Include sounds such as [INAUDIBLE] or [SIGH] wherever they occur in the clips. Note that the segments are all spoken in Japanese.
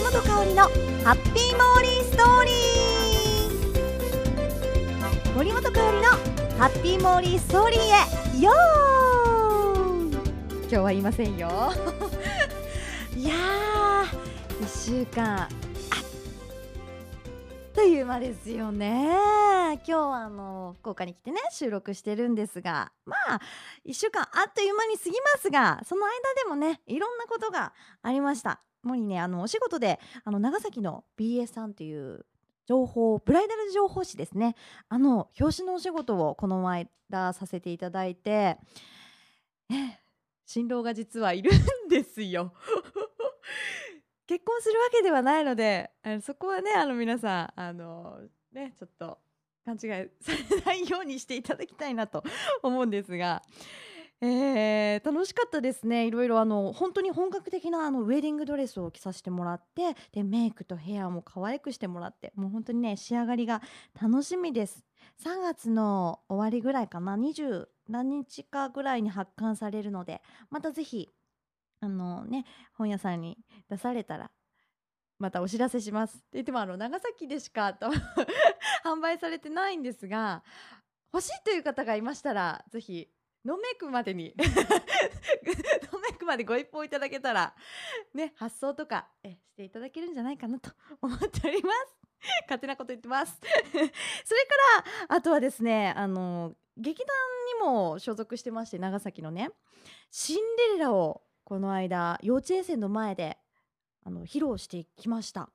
森本香里のハッピーモーリーストーリー。森本香里のハッピーモーリーストーリーへ。よー。今日は言いませんよ。[LAUGHS] いやー1週間あっという間ですよね。今日はあの福岡に来てね収録してるんですが。まあ1週間あっという間に過ぎますがその間でもねいろんなことがありました。もにねあのお仕事であの長崎の BS さんっていう情報ブライダル情報誌ですね。あの表紙のお仕事をこの間させていただいて、ね、新郎が実はいるんですよ。[LAUGHS] 結婚するわけではないのでそこはねあの皆さんあのねちょっと勘違いされないようにしていただきたいなと思うんですがえー、楽しかったですね。いろいろあの本当に本格的なあのウェディングドレスを着させてもらってでメイクとヘアも可愛くしてもらってもう本当にね仕上がりが楽しみです。3月の終わりぐらいかな20何日かぐらいに発刊されるのでまたぜひあのね本屋さんに出されたらまたお知らせします。って言ってもあの長崎でしか [LAUGHS] 販売されてないんですが欲しいという方がいましたらぜひノメクまでに。ノメクまでご一報いただけたらね発送とかえしていただけるんじゃないかなと [LAUGHS] 思っております。勝手なこと言ってます。[LAUGHS] それからあとはですねあの劇団にも所属してまして長崎のねシンデレラをこの間幼稚園生の前であの披露してきました。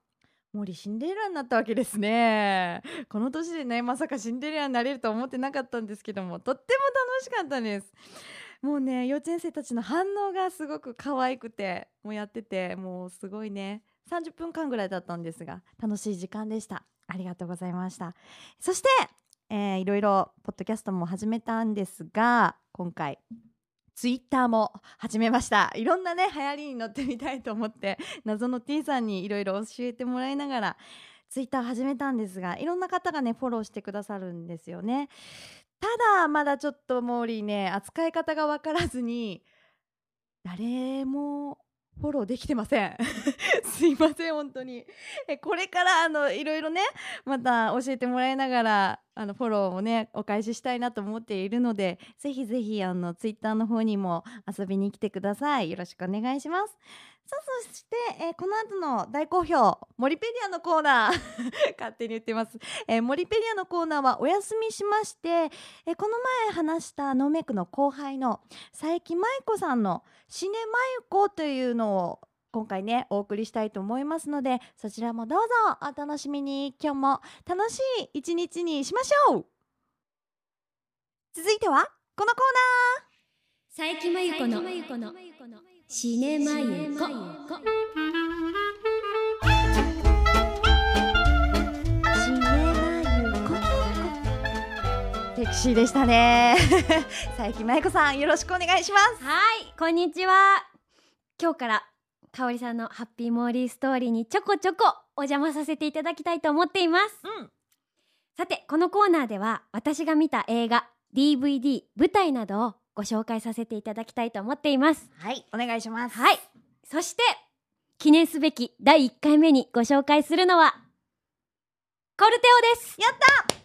森シンデレラになったわけですね。[LAUGHS] この年でねまさかシンデレラになれると思ってなかったんですけどもとっても楽しかったです。もうね幼稚園生たちの反応がすごく可愛くてもうやっててもうすごいね30分間ぐらいだったんですが楽しい時間でした。ありがとうございました。そして、えー、いろいろポッドキャストも始めたんですが今回ツイッターも始めました。いろんなね流行りに乗ってみたいと思って謎の T さんにいろいろ教えてもらいながらツイッター始めたんですがいろんな方がねフォローしてくださるんですよね。ただまだちょっとモーリーね扱い方が分からずに誰もフォローできてません。[LAUGHS] すいません本当に。これからあのいろいろねまた教えてもらいながらあのフォローをねお返ししたいなと思っているのでぜひぜひあのツイッターの方にも遊びに来てください。よろしくお願いします。さあそして、えー、この後の大好評モリペディアのコーナー [LAUGHS] 勝手に言ってます、えー、モリペディアのコーナーはお休みしまして、えー、この前話したノーメイクの後輩の佐伯舞子さんのシネマユコというのを今回ねお送りしたいと思いますのでそちらもどうぞお楽しみに。今日も楽しい一日にしましょう。続いてはこのコーナー。佐伯真由子のシネマユコセクシーでしたね。[LAUGHS] 佐伯真由子さんよろしくお願いします。はいこんにちは。今日から香里さんのハッピーモーリーストーリーにちょこちょこお邪魔させていただきたいと思っています、うん、さてこのコーナーでは私が見た映画 DVD 舞台などをご紹介させていただきたいと思っています。はいお願いします。はい。そして記念すべき第1回目にご紹介するのはコルテオです。やった！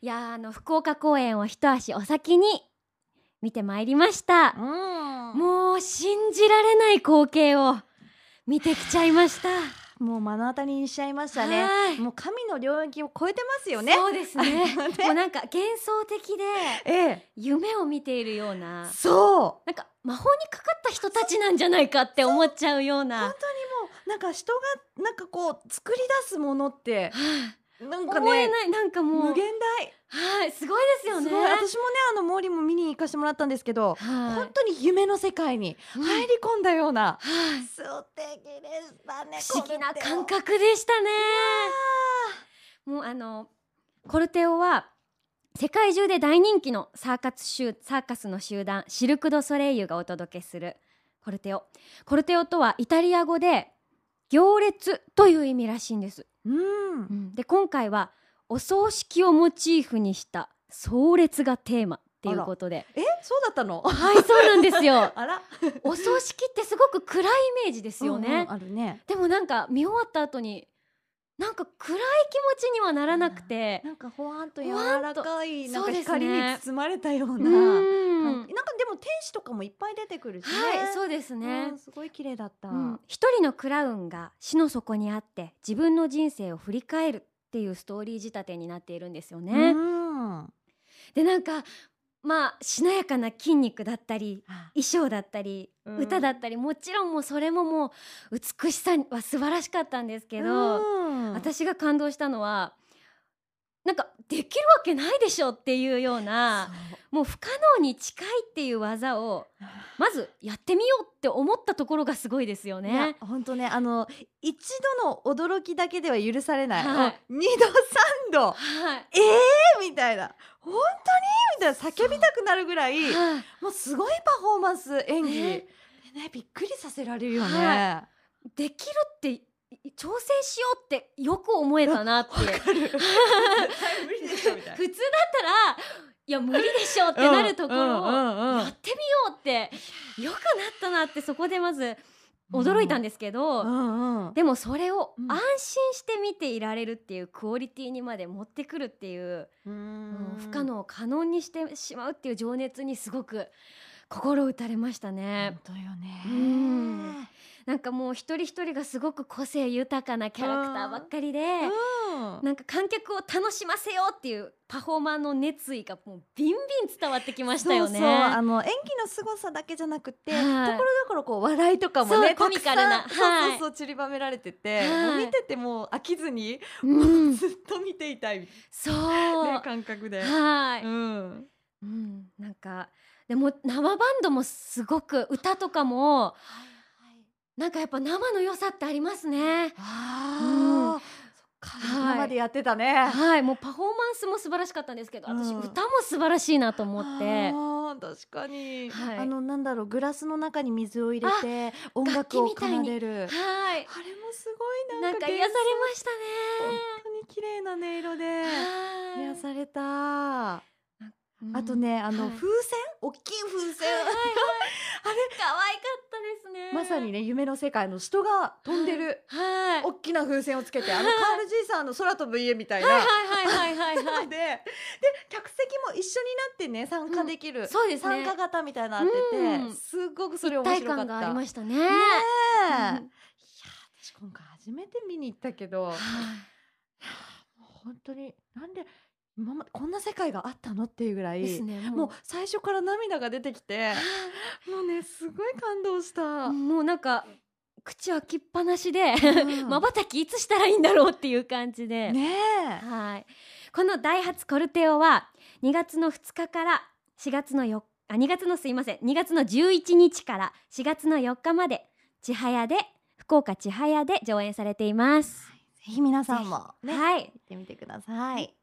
[LAUGHS] いやあの福岡公演を一足お先に見てまいりました、うん、もう信じられない光景を見てきちゃいました。もう目の当たりにしちゃいましたね。もう神の領域を超えてますよね。そうですね。[LAUGHS] もうなんか幻想的で、ええ、夢を見ているような。そう。なんか魔法にかかった人たちなんじゃないかって思っちゃうような。本当にもうなんか人がなんかこう作り出すものって、はあなんかね思えないなんかもう。無限大。はいすごいですよね。私もねあの森も見に行かせてもらったんですけど、はい、本当に夢の世界に入り込んだような、うん、素敵でしたね不思議な感覚でしたね。もうあのコルテオは世界中で大人気のサーカス集サーカスの集団シルク・ド・ソレイユがお届けするコルテオ。コルテオとはイタリア語で行列という意味らしいんです。うん、で今回はお葬式をモチーフにした葬列がテーマっていうことで。え？そうだったの？はいそうなんですよ。[LAUGHS] あら。[LAUGHS] お葬式ってすごく暗いイメージですよね、うんうんあるね。でもなんか見終わった後になんか暗い気持ちにはならなくて、なんかほわんと柔らかいなんか光に包まれたような。う感ん。じなんかでも天使とかもいっぱい出てくるしね。はいそうですね、うんすごい綺麗だった、うん。一人のクラウンが死の底にあって自分の人生を振り返るっていうストーリー仕立てになっているんですよね。うん。でなんかまあしなやかな筋肉だったり衣装だったり、うん。歌だったりもちろんもうそれももう美しさは素晴らしかったんですけど、うん。私が感動したのはなんかできるわけないでしょっていうようなもう不可能に近いっていう技をまずやってみようって思ったところがすごいですよね。本当ねあの一度の驚きだけでは許されない、はい。二度三度。はい。えーみたいな。本当にみたいな。叫びたくなるぐらいはい。もうすごいパフォーマンス演技、ね。でねびっくりさせられるよね、はできるってい挑戦しようってよく思えたなって。[LAUGHS] 普通だったらいや無理でしょってなるところをやってみようって。よくなったなってそこでまず驚いたんですけど、うんうん。でもそれをうん。安心して見ていられるっていうクオリティにまで持ってくるっていう、ううんん不可能を可能にしてしまうっていう情熱にすごく心打たれましたね。本。当よね。うんなんかもう一人一人がすごく個性豊かなキャラクターばっかりで、うん。なんか観客を楽しませようっていうパフォーマーの熱意がもうビンビン伝わってきましたよね。そうそうあの演技の凄さだけじゃなくて、はい。ところどころこう笑いとかもねコミカルな。はいそうそうそう散りばめられてて、はい。見ててもう飽きずに、うん、ずっと見ていたい。みそう、たいな、ね、感覚で。はい、うん。うん、なんかでも生バンドもすごく歌とかもなんかやっぱ生の良さってありますね。ああ、そっか、はい生でやってたね。はい、もうパフォーマンスも素晴らしかったんですけど、私うん。歌も素晴らしいなと思って。確かに、はい。あのなんだろうグラスの中に水を入れて音楽を奏でる。はい、あれもすごいななんんかか癒されました本ね。当に綺麗な音色で。はい。癒された。うん。あとね、あのはい。風船、大きい風船、はいはい可愛かったですね。まさにね夢の世界の人が飛んでる、はい。大きな風船をつけて、あのカールじいさんの空飛ぶ家みたいな。はいはいはいはいはいはい。でで客席も一緒になってね参加できる、そうですね参加型みたいなってて、うんすごくそれ面白かった。感がありましたね。いやうん私今回初めて見に行ったけど、はいもう本当になんで今までこんな世界があったの？っていうぐらいですね。もう最初から涙が出てきてもうねすごい感動した。もうなんか口開きっぱなしでうんまばたきいつしたらいいんだろうっていう感じで。ねえはい。このダイハツコルテオは2月の2日から4月の4あ2月のすいません2月の11日から4月の4日まで千早で福岡千早で上演されています。ぜひ皆さんもね、はい。行ってみてください。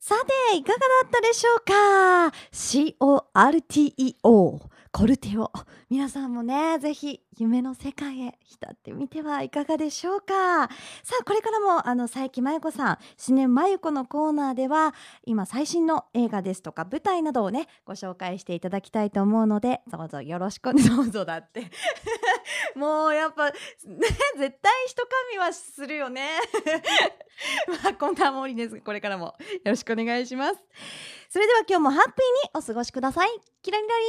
さていかがだったでしょうか？CORTEO コルテオ。皆さんもねぜひ夢の世界へ浸ってみてはいかがでしょうか？さあこれからもあの佐伯真由子さん「シネマユコ」のコーナーでは今最新の映画ですとか舞台などをねご紹介していただきたいと思うのでどうぞよろしく [LAUGHS] どうぞだって。[LAUGHS] もうやっぱね絶対人神はするよね。[LAUGHS] まあこんな森です。これからもよろしくお願いします。ます。それでは今日もハッピーにお過ごしください。キラリラリーン。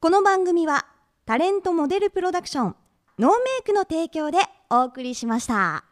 この番組はタレントモデルプロダクションノーメイクの提供でお送りしました。